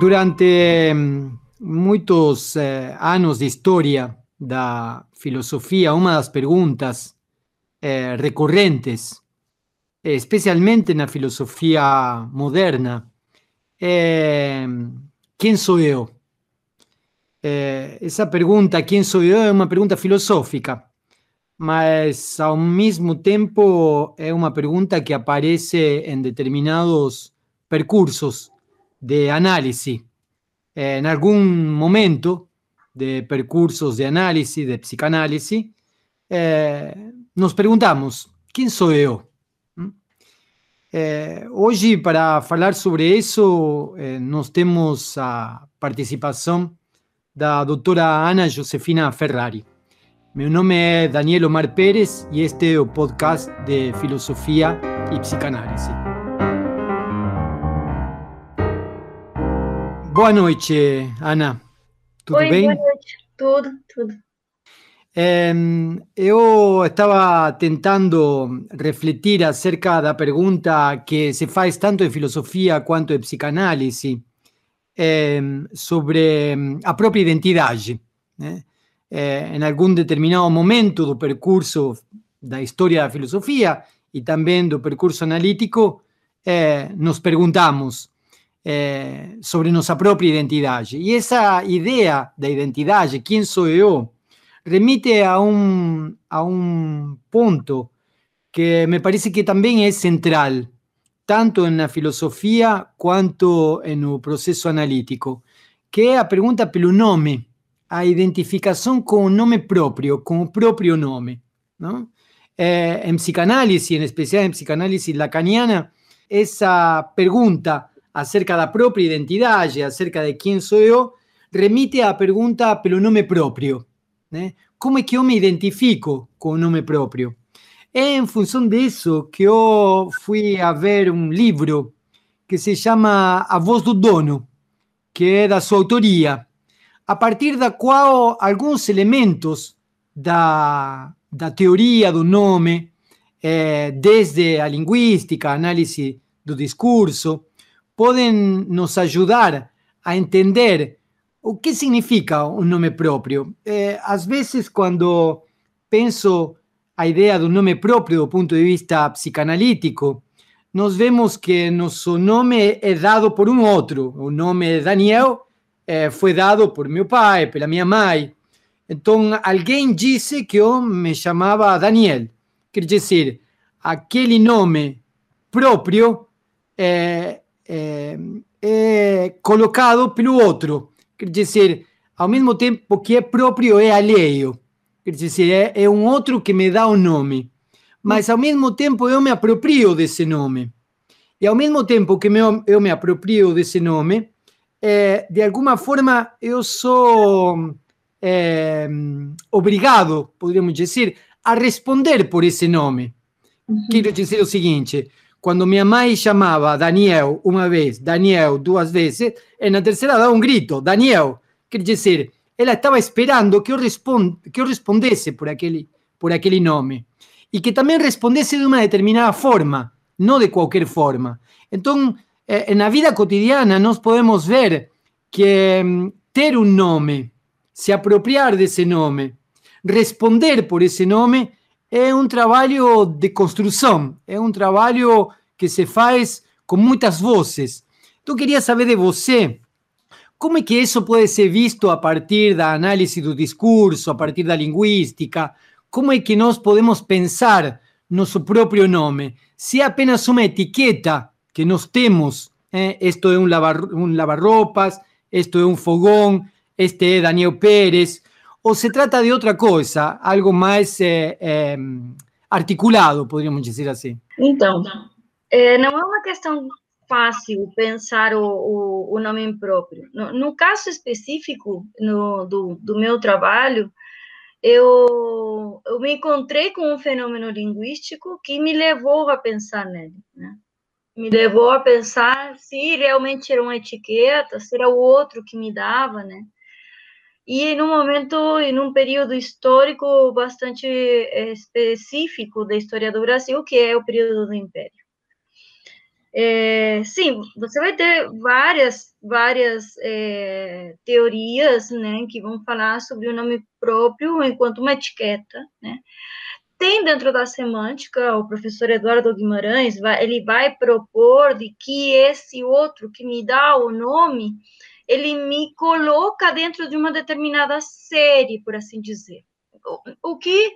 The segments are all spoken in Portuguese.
Durante muitos eh, anos de história da filosofia, uma das perguntas eh, recorrentes, especialmente na filosofia moderna, é quem sou eu? É, essa pergunta, quem sou eu, é uma pergunta filosófica, mas ao mesmo tempo é uma pergunta que aparece em determinados percursos de análise. Eh, en algún momento de percursos de análisis, de psicanálisis, eh, nos preguntamos, ¿quién soy yo? ¿Mm? Eh, hoy, para hablar sobre eso, nos tenemos a participación de la doctora Ana Josefina Ferrari. Mi nombre es Daniel Omar Pérez y este es el podcast de Filosofía y Psicanálisis. Boa noite, Ana. Tudo Oi, bem? boa noite. Tudo, tudo. É, eu estava tentando refletir acerca da pergunta que se faz tanto em filosofia quanto em psicanálise é, sobre a própria identidade. Né? É, em algum determinado momento do percurso da história da filosofia e também do percurso analítico, é, nos perguntamos eh, sobre nossa própria identidade. E essa ideia da identidade, quem sou eu, remite a um, a um ponto que me parece que também é central, tanto na filosofia quanto no processo analítico, que é a pergunta pelo nome, a identificação com o nome próprio, com o próprio nome. Não? Eh, em psicanálise, em especial em psicanálise lacaniana, essa pergunta acerca da própria identidade, acerca de quem sou eu, remite à pergunta pelo nome próprio. Né? Como é que eu me identifico com o nome próprio? É em função disso que eu fui a ver um livro que se chama A Voz do Dono, que é da sua autoria, a partir da qual alguns elementos da, da teoria do nome, eh, desde a linguística, a análise do discurso, podem nos ajudar a entender o significa um nome próprio. É, às vezes, quando penso a ideia do nome próprio do ponto de vista psicanalítico, nós vemos que nosso nome é dado por um outro. O nome Daniel foi dado por meu pai, pela minha mãe. Então, alguém disse que eu me chamava Daniel. Quer dizer, aquele nome próprio é, é, é colocado pelo outro. Quer dizer, ao mesmo tempo que é próprio, é alheio. Quer dizer, é, é um outro que me dá o um nome. Mas ao mesmo tempo eu me aproprio desse nome. E ao mesmo tempo que eu me aproprio desse nome, é, de alguma forma eu sou é, obrigado, poderíamos dizer, a responder por esse nome. Uhum. Quero dizer o seguinte: quando minha mãe chamava Daniel uma vez, Daniel duas vezes, e na terceira dava um grito, Daniel. Quer dizer, ela estava esperando que eu, que eu respondesse por aquele, por aquele nome. E que também respondesse de uma determinada forma, não de qualquer forma. Então, eh, na vida cotidiana, nós podemos ver que mm, ter um nome, se apropriar desse nome, responder por esse nome, é um trabalho de construção, é um trabalho que se faz com muitas vozes. Então, queria saber de você como é que isso pode ser visto a partir da análise do discurso, a partir da linguística, como é que nós podemos pensar nosso próprio nome, se é apenas uma etiqueta que nós temos, eh, isto é lavar, um lavarropas, isto é um fogão, este é Daniel Pérez, ou se trata de outra coisa, algo mais é, é, articulado, poderíamos dizer assim? Então, é, não é uma questão fácil pensar o, o, o nome próprio. No, caso específico no, do, do meu trabalho, eu, eu me encontrei com um fenômeno linguístico que me levou a pensar nele, né? Me levou a pensar se realmente era uma etiqueta, se era o outro que me dava, né? E num momento, em um período histórico bastante específico da história do Brasil, que é o período do Império. É, sim, você vai ter várias, várias é, teorias, né, que vão falar sobre o nome próprio enquanto uma etiqueta, né. Tem dentro da semântica, o professor Eduardo Guimarães, vai, ele vai propor de que esse outro que me dá o nome, ele me coloca dentro de uma determinada série, por assim dizer. O, o que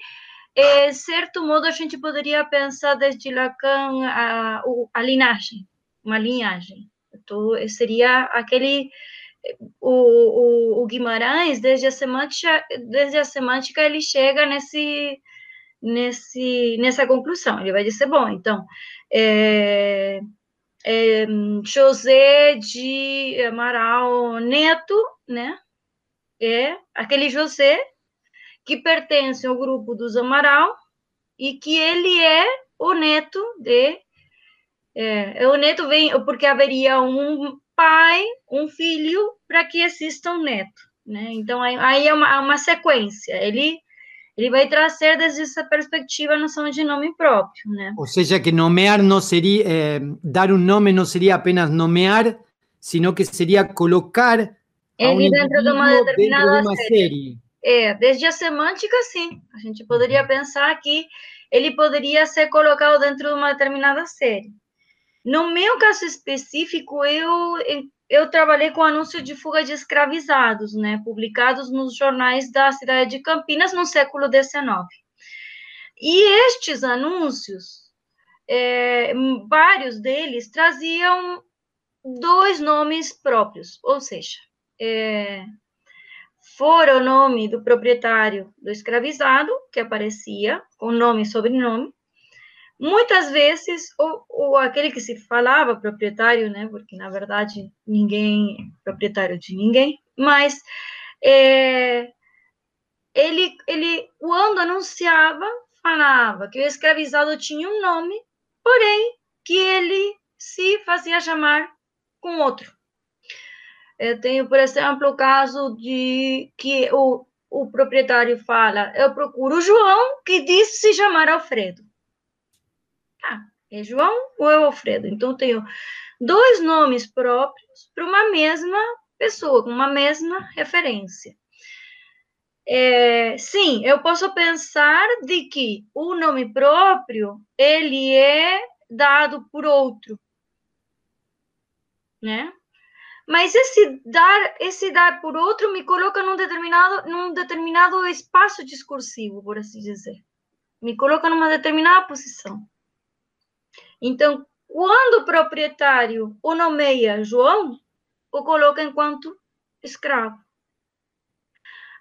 é, certo modo, a gente poderia pensar desde Lacan a, a linhagem, uma linhagem. Então, seria aquele o, o, o, Guimarães desde a semântica desde a semântica ele chega nesse nesse nessa conclusão ele vai dizer bom então é, é, José de Amaral Neto né é aquele José que pertence ao grupo dos Amaral e que ele é o neto de. É, é o neto vem porque haveria um pai, um filho, para que exista um neto. Né? Então, aí é uma, uma sequência. Ele ele vai trazer desde essa perspectiva a noção de nome próprio, né? Ou seja, que nomear não seria, eh, dar um nome não seria apenas nomear, sino que seria colocar ele dentro de uma determinada de uma série. série. É, desde a semântica, sim. A gente poderia uhum. pensar que ele poderia ser colocado dentro de uma determinada série. No meu caso específico, eu, eu trabalhei com anúncios de fuga de escravizados, né, publicados nos jornais da cidade de Campinas no século XIX. E estes anúncios, é, vários deles traziam dois nomes próprios, ou seja, é, fora o nome do proprietário do escravizado, que aparecia, com nome e sobrenome, muitas vezes, ou, aquele que se falava proprietário, né, porque na verdade ninguém é proprietário de ninguém, mas é, ele, ele, quando anunciava, falava que o escravizado tinha um nome, porém que ele se fazia chamar com outro. Eu tenho, por exemplo, o caso de que o, o proprietário fala: Eu procuro o João, que disse se chamar Alfredo. Ah, é João ou é Alfredo? Então, tenho dois nomes próprios para uma mesma pessoa, com uma mesma referência. É, sim, eu posso pensar de que o nome próprio ele é dado por outro, né? Mas esse dar, esse dar por outro me coloca num determinado, num determinado espaço discursivo, por assim dizer. Me coloca numa determinada posição. Então, quando o proprietário o nomeia João, o coloca enquanto escravo.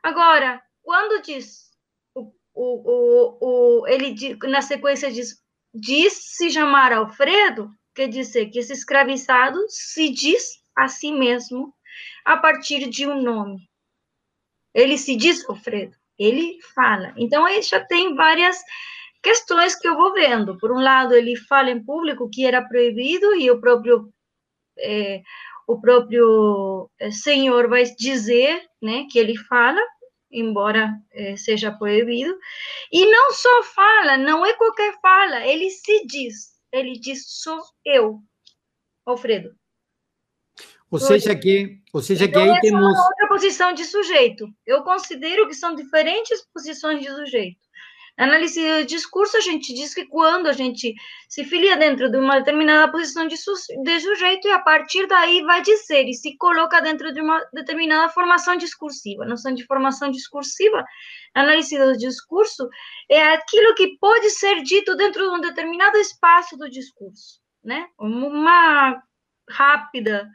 Agora, quando diz, o, o, o, ele na sequência diz, diz se chamar Alfredo, quer dizer que esse escravizado se diz a si mesmo a partir de um nome. Ele se diz Alfredo, ele fala. Então, aí já tem várias questões que eu vou vendo. Por um lado, ele fala em público que era proibido e o próprio é, o próprio é, Senhor vai dizer, né, que ele fala, embora é, seja proibido. E não só fala, não é qualquer fala, ele se diz. Ele diz sou eu, Alfredo. Ou seja que, ou seja então, que aí temos é outra posição de sujeito. Eu considero que são diferentes posições de sujeito. Análise do discurso, a gente diz que quando a gente se filia dentro de uma determinada posição de, su de sujeito, e a partir daí vai dizer e se coloca dentro de uma determinada formação discursiva. A noção de formação discursiva, análise do discurso, é aquilo que pode ser dito dentro de um determinado espaço do discurso. Né? Uma rápida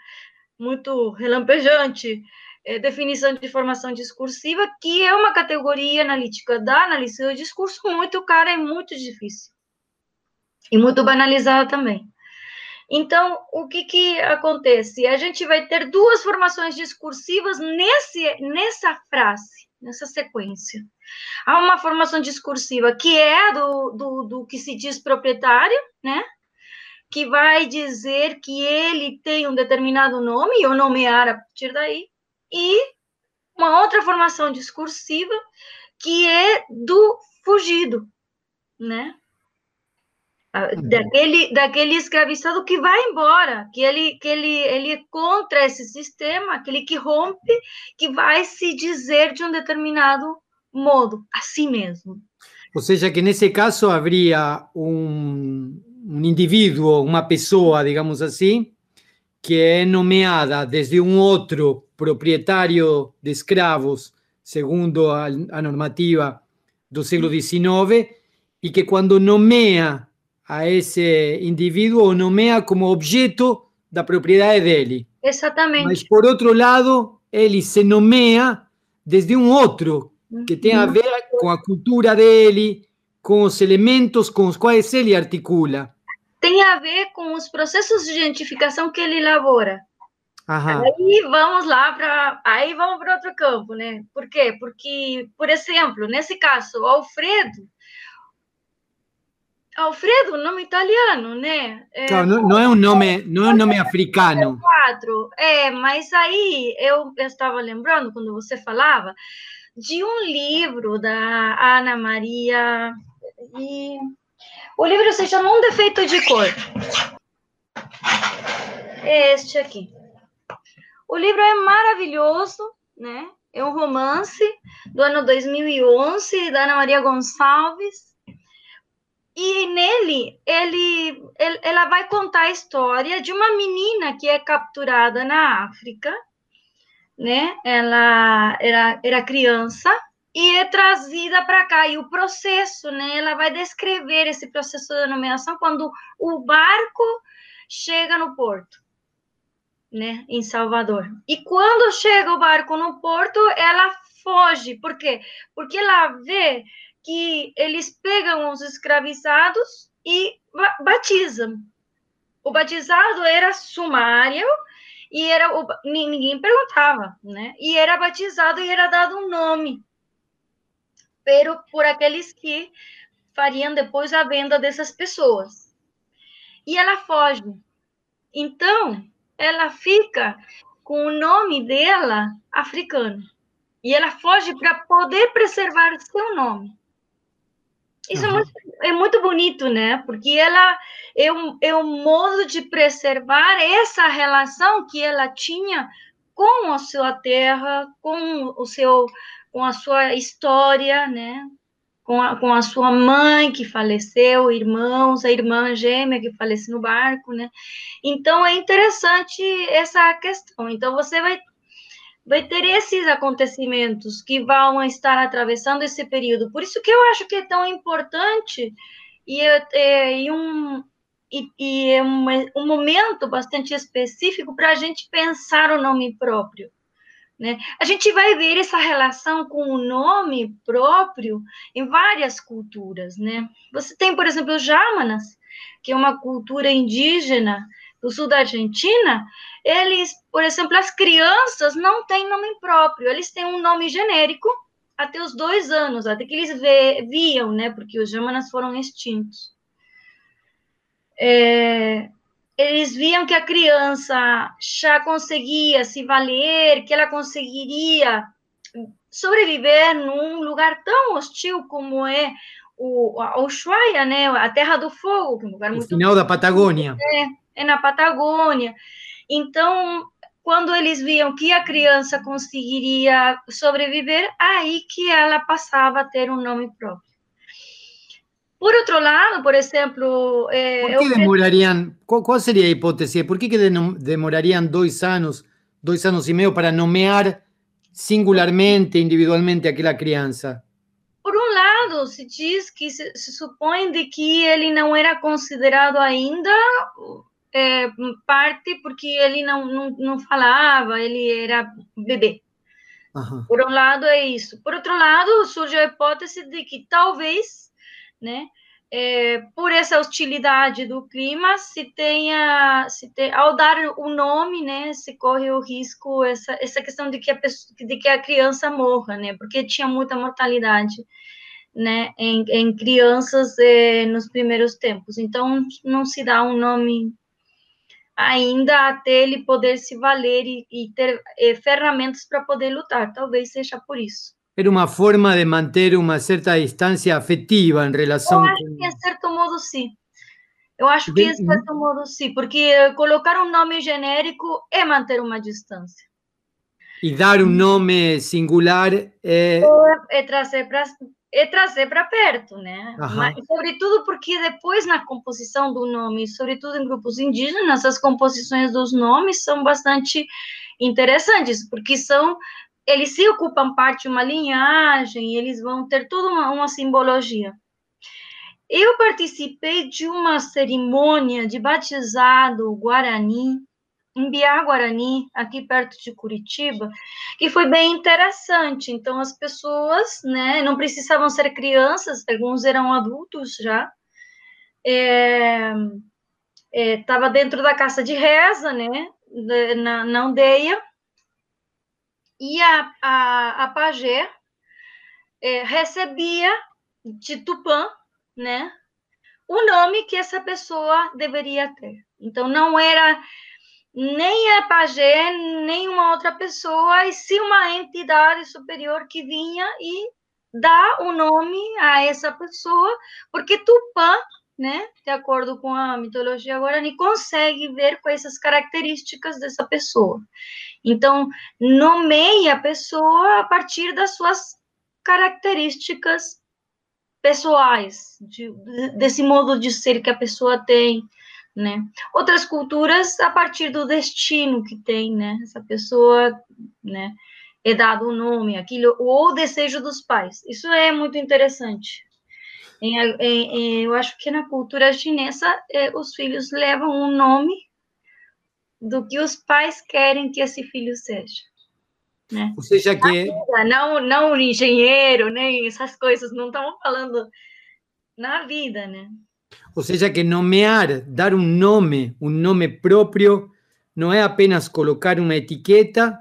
muito relampejante, é, definição de formação discursiva, que é uma categoria analítica da análise do discurso muito cara e muito difícil. E muito banalizada também. Então, o que, que acontece? A gente vai ter duas formações discursivas nesse, nessa frase, nessa sequência. Há uma formação discursiva que é do, do, do que se diz proprietário, né? que vai dizer que ele tem um determinado nome, e eu nomear a partir daí, e uma outra formação discursiva que é do fugido, né? Uhum. Daquele, daquele escravizado que vai embora, que ele, que ele, ele é contra esse sistema, aquele que rompe, que vai se dizer de um determinado modo, assim mesmo. Ou seja, que nesse caso haveria um, um indivíduo, uma pessoa, digamos assim, que é nomeada desde um outro proprietário de escravos, segundo a, a normativa do século XIX, e que quando nomeia a esse indivíduo o nomea como objeto da propriedade dele. Exatamente. Mas, por outro lado, ele se nomeia desde um outro, que tem a ver com a cultura dele, com os elementos com os quais ele articula. Tem a ver com os processos de identificação que ele elabora. Aham. Aí vamos lá para aí vamos para outro campo, né? Por quê? Porque, por exemplo, nesse caso, Alfredo Alfredo, nome italiano, né? É, não, não, é um nome, não é um nome africano. Quatro. É, mas aí eu, eu estava lembrando quando você falava de um livro da Ana Maria e o livro se chama Um Defeito de Cor. Este aqui. O livro é maravilhoso, né? É um romance do ano 2011 da Ana Maria Gonçalves e nele, ele, ele, ela vai contar a história de uma menina que é capturada na África, né? Ela era, era criança e é trazida para cá. E o processo, né? Ela vai descrever esse processo de nomeação quando o barco chega no porto, né? Em Salvador. E quando chega o barco no porto, ela foge. Por quê? Porque ela vê que eles pegam os escravizados e batizam. O batizado era sumário e era o, ninguém perguntava, né? E era batizado e era dado um nome, pero por aqueles que fariam depois a venda dessas pessoas. E ela foge. Então, ela fica com o nome dela africano. E ela foge para poder preservar seu nome. Isso uhum. é, muito, é, muito, bonito, né? Porque ela é um, é um modo de preservar essa relação que ela tinha com a sua terra, com o seu, com a sua história, né? Com a, com a sua mãe que faleceu, irmãos, a irmã gêmea que faleceu no barco, né? Então é interessante essa questão. Então você vai vai ter esses acontecimentos que vão estar atravessando esse período. Por isso que eu acho que é tão importante e, é, e um, e, e é um, um, momento bastante específico para a gente pensar o nome próprio. Né? A gente vai ver essa relação com o nome próprio em várias culturas. Né? Você tem, por exemplo, os Jamanas, que é uma cultura indígena do sul da Argentina, eles, por exemplo, as crianças não têm nome próprio, eles têm um nome genérico até os dois anos, até que eles viam, né, porque os jamanas foram extintos. É, eles viam que a criança já conseguia se valer, que ela conseguiria sobreviver num lugar tão hostil como é o, o Ushuaia, né, a Terra do Fogo, que é um lugar o muito... final da Patagônia. É, é na Patagônia. Então, quando eles viam que a criança conseguiria sobreviver, aí que ela passava a ter um nome próprio. Por outro lado, por exemplo... Eh, por que demorariam, qual, qual, seria a hipótese? Por que, que demorariam dois anos, dois anos e meio para nomear singularmente, individualmente aquela criança? Por um lado, se diz que se, se supõe de que ele não era considerado ainda é, parte porque ele não, não, não falava, ele era bebê. Uhum. Por um lado é isso. Por outro lado, surge a hipótese de que talvez, né, é, por essa hostilidade do clima, se tenha, se te, ao dar o nome, né, se corre o risco essa, essa questão de que a pessoa, de que a criança morra, né, porque tinha muita mortalidade, né, em, em crianças é, nos primeiros tempos. Então não se dá um nome ainda até ele poder se valer e, e ter eh, ferramentas para poder lutar. Talvez seja por isso. Era uma forma de manter uma certa distância afetiva em relação. Eu acho que, em certo modo, sim. Eu acho que ser um modo sim, porque colocar um nome genérico é manter uma distância. E dar um nome singular é. É, é trazer para é trazer para perto, né? Mas, sobretudo porque depois na composição do nome, sobretudo em grupos indígenas, as composições dos nomes são bastante interessantes, porque são eles se ocupam parte de uma linhagem, eles vão ter toda uma, uma simbologia. Eu participei de uma cerimônia de batizado guarani, em Biá Guarani, aqui perto de Curitiba, que foi bem interessante. Então, as pessoas, né, não precisavam ser crianças, alguns eram adultos já. Estava é, é, dentro da casa de reza, né, na, na aldeia, e a, a, a pajé é, recebia de Tupã, né, o nome que essa pessoa deveria ter. Então, não era nem a pajé, nem uma outra pessoa, e sim uma entidade superior que vinha e dá o nome a essa pessoa, porque Tupã, né, de acordo com a mitologia guarani, consegue ver quais as características dessa pessoa. Então, nomeia a pessoa a partir das suas características pessoais, de, desse modo de ser que a pessoa tem, né? Outras culturas a partir do destino que tem, né? Essa pessoa, né? É dado o um nome, aquilo ou o desejo dos pais. Isso é muito interessante. Em, em, eu acho que na cultura chinesa eh, os filhos levam um nome do que os pais querem que esse filho seja. Né? Ou seja que vida, não não engenheiro nem essas coisas não estamos falando na vida, né? Ou seja que nomear, dar um nome, um nome próprio, não é apenas colocar uma etiqueta,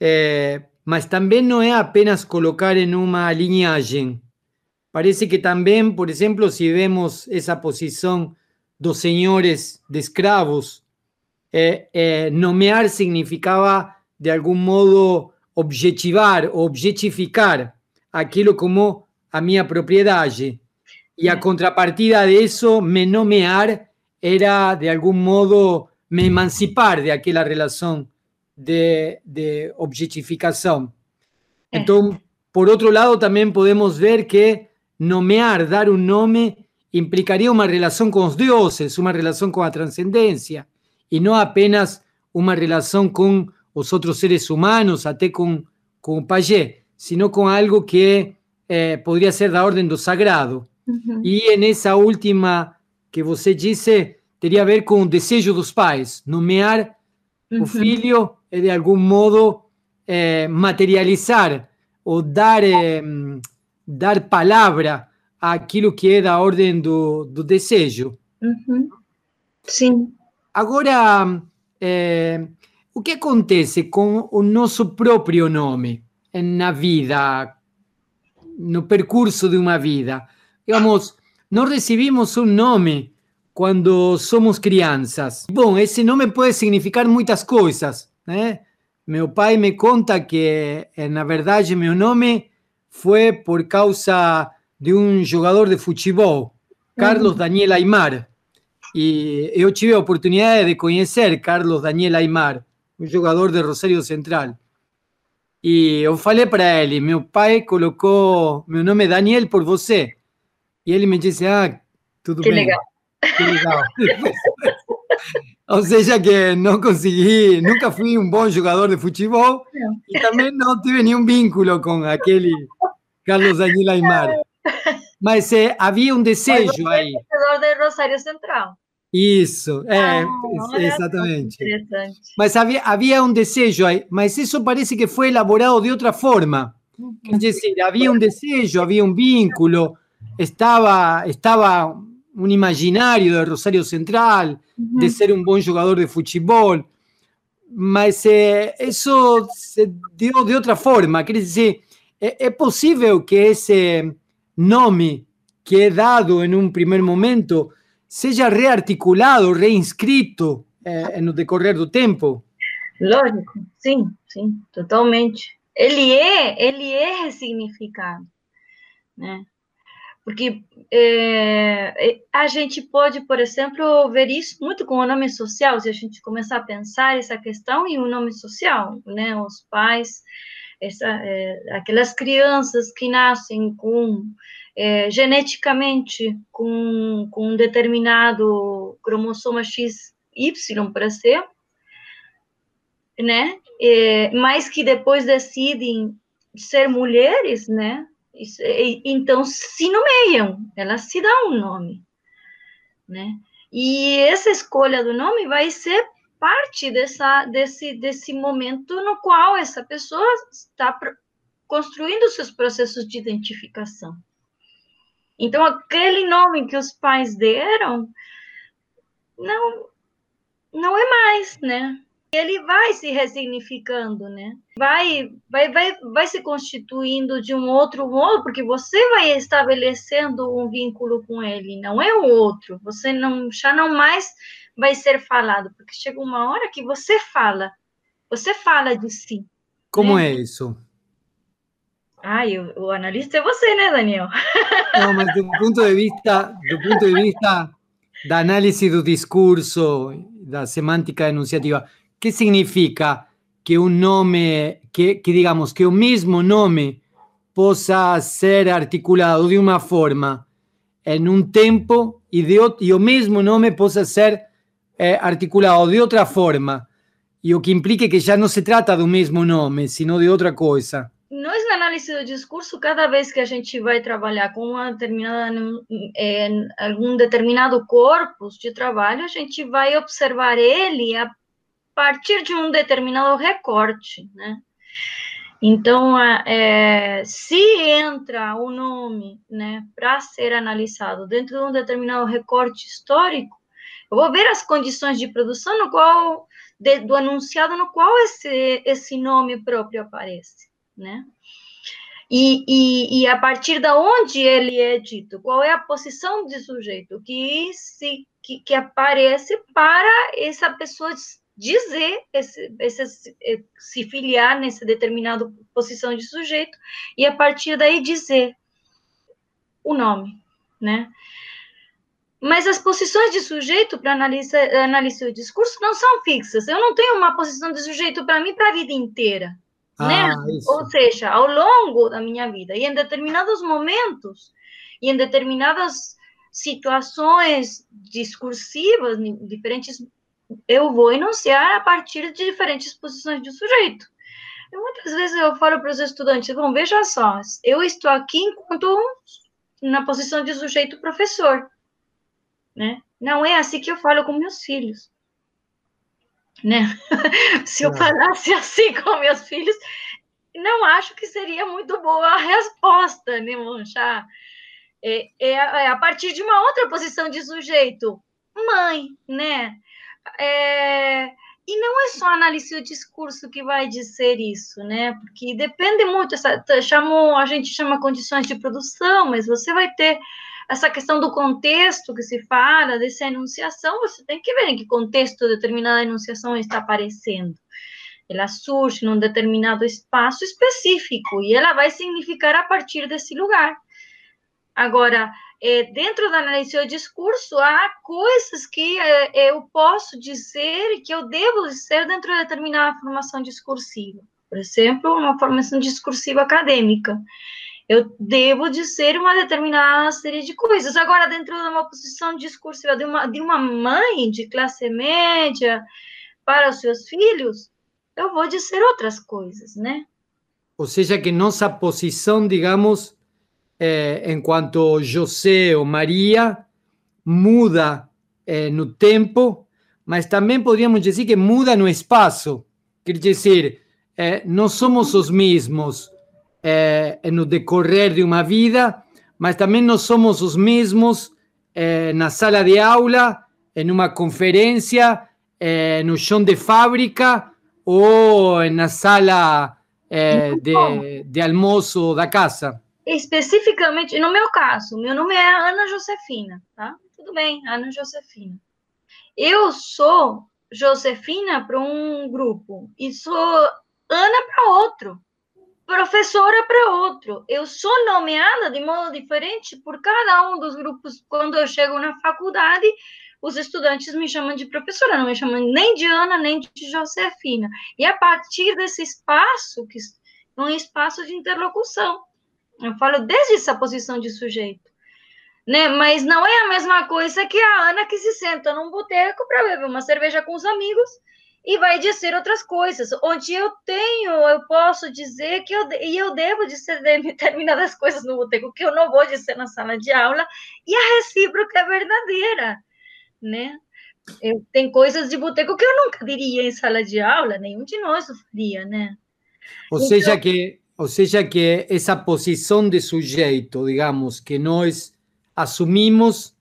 é, mas também não é apenas colocar em uma linhagem. Parece que também, por exemplo, se vemos essa posição dos senhores de escravos, é, é, nomear significava, de algum modo, objetivar, objetificar aquilo como a minha propriedade. Y a contrapartida de eso, me nomear era de algún modo me emancipar de aquella relación de, de objetificación. Entonces, por otro lado, también podemos ver que nomear, dar un nombre, implicaría una relación con los dioses, una relación con la trascendencia, y no apenas una relación con los otros seres humanos, até con, con Payé, sino con algo que eh, podría ser de orden do sagrado. E nessa última que você disse, teria a ver com o desejo dos pais. Nomear uhum. o filho é, de algum modo, é, materializar ou dar, é, dar palavra àquilo que é da ordem do, do desejo. Uhum. Sim. Agora, o que acontece com o nosso próprio nome na vida, no percurso de uma vida? digamos, no recibimos un nombre cuando somos crianças. Bom, esse nome pode significar muitas coisas, né? Meu pai me conta que, na verdade, meu nome foi por causa de um jogador de futebol, Carlos Daniel Aymar. E eu tive a oportunidade de conhecer Carlos Daniel Aymar, um jogador de Rosário Central. E eu falei para ele: meu pai colocou meu nome Daniel por você. E ele me disse: Ah, tudo que bem. Legal. Que legal. Ou seja, que não consegui, nunca fui um bom jogador de futebol e também não tive nenhum vínculo com aquele Carlos Daniel Aymar. Mas é, havia um desejo Mas aí. Jogador de Rosário Central. Isso, é, ah, exatamente. Mas havia, havia um desejo aí, mas isso parece que foi elaborado de outra forma. Quer dizer, havia um desejo, havia um vínculo, estaba, estaba un imaginario de Rosario Central, de ser un buen jugador de fútbol, mas eh, eso se dio de otra forma. Quiere decir, ¿es posible que ese nombre que he dado en un primer momento sea rearticulado, reinscrito en el decorrer del tiempo? Lógico, sí, sí, totalmente. Ele é, ele é ressignificado, né? porque é, é, a gente pode, por exemplo, ver isso muito com o nome social, se a gente começar a pensar essa questão em um nome social, né? Os pais, essa, é, aquelas crianças que nascem com é, geneticamente com, com um determinado cromossoma XY, para ser, né? É, mas que depois decidem ser mulheres, né? Então se nomeiam, elas se dão um nome, né? E essa escolha do nome vai ser parte dessa, desse, desse momento no qual essa pessoa está construindo seus processos de identificação. Então, aquele nome que os pais deram não, não é mais, né? Ele vai se ressignificando, né? Vai, vai, vai, vai se constituindo de um outro modo, porque você vai estabelecendo um vínculo com ele, não é o outro. Você não já não mais vai ser falado, porque chega uma hora que você fala, você fala de si. Como né? é isso? Ah, o, o analista é você, né, Daniel? Não, mas do ponto de vista, do ponto de vista da análise do discurso, da semântica enunciativa, ¿Qué significa que un nombre, que, que digamos, que un mismo nombre possa ser articulado de una forma en un tempo y, de, y o mismo nome possa ser eh, articulado de outra forma e o que implique que já não se trata do mesmo nome, sino de outra coisa. Nós, na análise do discurso, cada vez que a gente vai trabalhar com uma determinada, é, algum determinado corpus de trabalho, a gente vai observar ele a partir de um determinado recorte, né? Então, é, se entra o nome, né, para ser analisado dentro de um determinado recorte histórico, eu vou ver as condições de produção no qual de, do anunciado no qual esse esse nome próprio aparece, né? E, e, e, a partir da onde ele é dito, qual é a posição de sujeito que se que, que aparece para essa pessoa dizer, esse, esse, se filiar nessa determinada posição de sujeito, e a partir daí dizer o nome, né? Mas as posições de sujeito para analisar, analisar o discurso não são fixas. Eu não tenho uma posição de sujeito para mim para a vida inteira. Ah, né? Ou seja, ao longo da minha vida, e em determinados momentos, e em determinadas situações discursivas, diferentes eu vou enunciar a partir de diferentes posições de sujeito. E muitas vezes eu falo para os estudantes, bom, veja só, eu estou aqui enquanto na posição de sujeito professor, né? Não é assim que eu falo com meus filhos, né? Se eu falasse assim com meus filhos, não acho que seria muito boa a resposta, né, Manchá? É, é, é a partir de uma outra posição de sujeito, mãe, né? É, e não é só analisar o discurso que vai dizer isso, né? Porque depende muito, essa, chamo, a gente chama condições de produção, mas você vai ter essa questão do contexto que se fala, dessa enunciação, você tem que ver em que contexto determinada enunciação está aparecendo. Ela surge num determinado espaço específico e ela vai significar a partir desse lugar. Agora, é, dentro do discurso, há coisas que é, eu posso dizer que eu devo dizer dentro de determinada formação discursiva. Por exemplo, uma formação discursiva acadêmica. Eu devo dizer uma determinada série de coisas. Agora, dentro de uma posição discursiva de uma, de uma mãe de classe média para os seus filhos, eu vou dizer outras coisas, né? Ou seja, que nossa posição, digamos, eh, en cuanto José o María muda eh, no tempo, mas também podríamos dizer que muda no espaço. Quer dizer, eh, não somos os mesmos eh, no decorrer de uma vida, mas também não somos os mesmos na sala de aula, em uma conferência, no chão de fábrica ou na sala de, de almoço da casa especificamente, no meu caso, meu nome é Ana Josefina, tá? Tudo bem, Ana Josefina. Eu sou Josefina para um grupo e sou Ana para outro. professora para outro. Eu sou nomeada de modo diferente por cada um dos grupos. Quando eu chego na faculdade, os estudantes me chamam de professora, não me chamam nem de Ana, nem de Josefina. E a partir desse espaço, que um espaço de interlocução, eu falo desde essa posição de sujeito. Né? Mas não é a mesma coisa que a Ana que se senta num boteco para beber uma cerveja com os amigos e vai dizer outras coisas, onde eu tenho, eu posso dizer que eu, e eu devo dizer determinadas coisas no boteco que eu não vou dizer na sala de aula, e a recíproca é verdadeira, né? Eu, tem coisas de boteco que eu nunca diria em sala de aula, nenhum de nós faria, né? Ou então, seja que, ou seja que essa posição de sujeito, digamos, que nós assumimos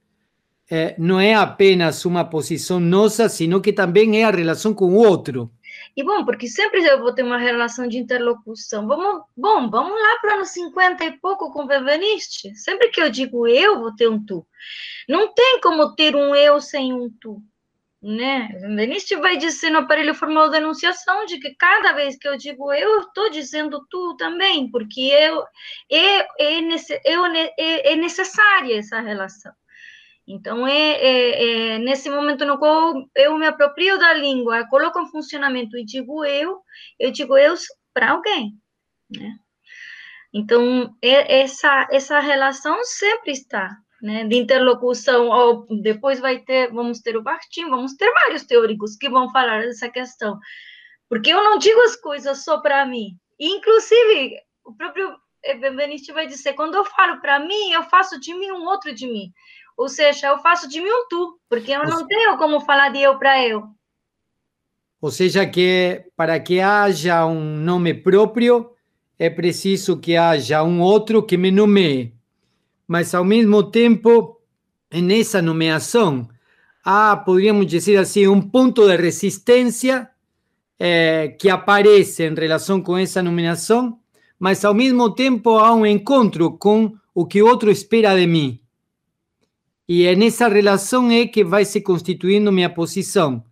eh, não é apenas uma posição nossa, sino que também é a relação com o outro. E bom, porque sempre eu vou ter uma relação de interlocução. Vamos, bom, vamos lá para nos 50 e pouco com o Bebeniste. Sempre que eu digo eu, vou ter um tu. Não tem como ter um eu sem um tu. Né? Beniste vai dizer no aparelho formal de enunciação de que cada vez que eu digo eu, eu estou dizendo tu também, porque eu, é, é, é, é necessária essa relação. Então, é, é, é, nesse momento no qual eu me aproprio da língua, coloco em funcionamento e digo eu, eu digo eu para alguém, né? Então, é, essa, essa relação sempre está, né? De interlocução, ou depois vai ter, vamos ter o Bartim, vamos ter vários teóricos que vão falar dessa questão, porque eu não digo as coisas só para mim, inclusive, o próprio Benveniste vai dizer, quando eu falo para mim, eu faço de mim um outro de mim. Ou seja, eu faço de mim um tu, porque eu não tenho como falar de eu para eu. Ou seja, que para que haja um nome próprio, é preciso que haja um outro que me nomeie. Mas, ao mesmo tempo, nessa nomeação, há, poderíamos dizer assim, um ponto de resistência eh, que aparece em relação com essa nomeação, mas, ao mesmo tempo, há um encontro com o que o outro espera de mim. E é nessa relação é que vai se constituindo minha posição,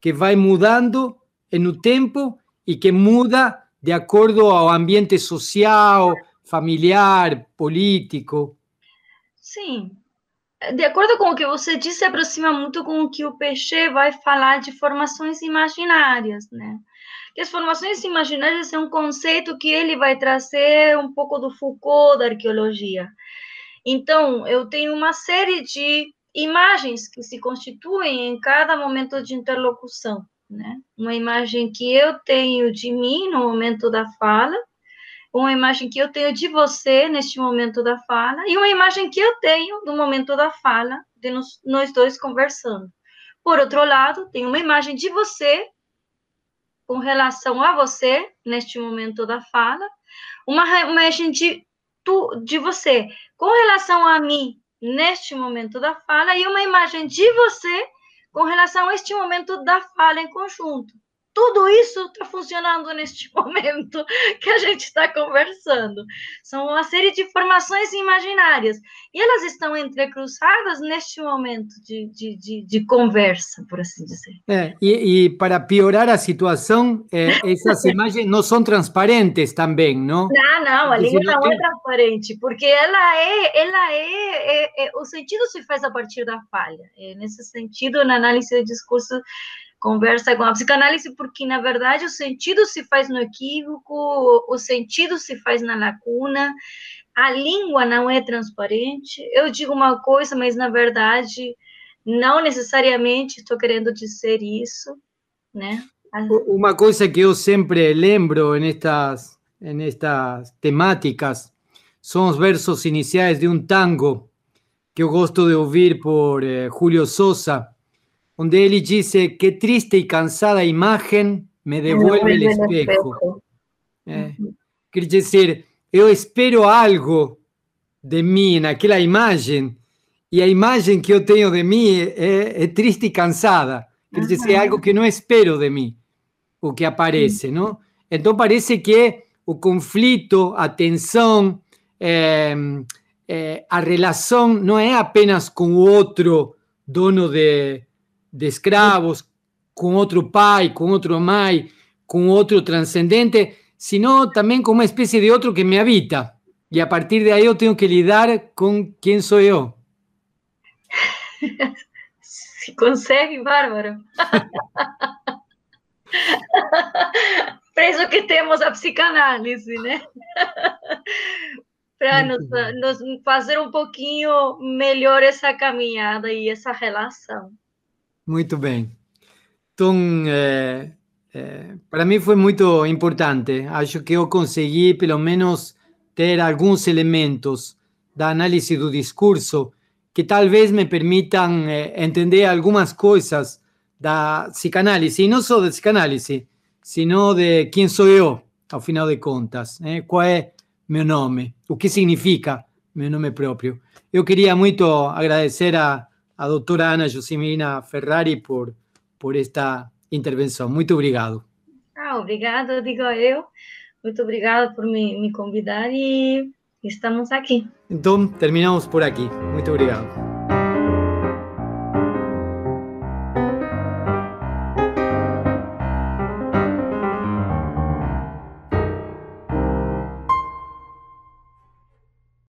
que vai mudando no tempo e que muda de acordo ao ambiente social, familiar, político. Sim. De acordo com o que você disse, se aproxima muito com o que o Peixe vai falar de formações imaginárias, né? Que as formações imaginárias é um conceito que ele vai trazer um pouco do Foucault da arqueologia então, eu tenho uma série de imagens que se constituem em cada momento de interlocução, né? Uma imagem que eu tenho de mim no momento da fala, uma imagem que eu tenho de você neste momento da fala e uma imagem que eu tenho no momento da fala de nós, nós dois conversando. Por outro lado, tem uma imagem de você com relação a você neste momento da fala, uma imagem de tu, de você com relação a mim neste momento da fala e uma imagem de você com relação a este momento da fala em conjunto tudo isso está funcionando neste momento que a gente está conversando. São uma série de formações imaginárias. E elas estão entrecruzadas neste momento de, de, de, de conversa, por assim dizer. É, e, e, para piorar a situação, é, essas imagens não são transparentes também, não? Não, não, a língua não é transparente, porque ela é, ela é, é, é, o sentido se faz a partir da falha. É, nesse sentido, na análise de discurso, conversa com a psicanálise, porque na verdade o sentido se faz no equívoco, o sentido se faz na lacuna, a língua não é transparente. Eu digo uma coisa, mas na verdade não necessariamente estou querendo dizer isso, né? Uma coisa que eu sempre lembro nestas, nestas temáticas são os versos iniciais de um tango que eu gosto de ouvir por eh, Julio Sosa, donde él dice, qué triste y cansada imagen me devuelve el espejo. Eh, quiere decir, yo espero algo de mí en aquella imagen y la imagen que yo tengo de mí es, triste y cansada. Quiere decir, algo que no espero de mí o que aparece, ¿no? Entonces parece que el conflicto, la tensión, eh, eh, a relación no es apenas con otro dono de, de escravos, com outro pai, com outro mãe, com outro transcendente, sino también como una especie de otro que me habita. Y a partir de ahí yo tengo que lidiar con quién soy yo. Si consegue, bárbaro. Por eso que temos a psicanálise, né? Para nos, nos, fazer um pouquinho melhor essa caminhada e essa relação. Muito bem. Então, é, é, para mim foi muito importante. Acho que eu consegui, pelo menos, ter alguns elementos da análise do discurso que talvez me permitam é, entender algumas coisas da psicanálise, e não só da psicanálise, sino de quem sou eu, ao final de contas, né? qual é meu nome, o que significa meu nome próprio. Eu queria muito agradecer a, a doutora Ana Josimina Ferrari por, por esta intervenção. Muito obrigado. Ah, obrigada, digo eu. Muito obrigada por me, me convidar e estamos aqui. Então, terminamos por aqui. Muito obrigado.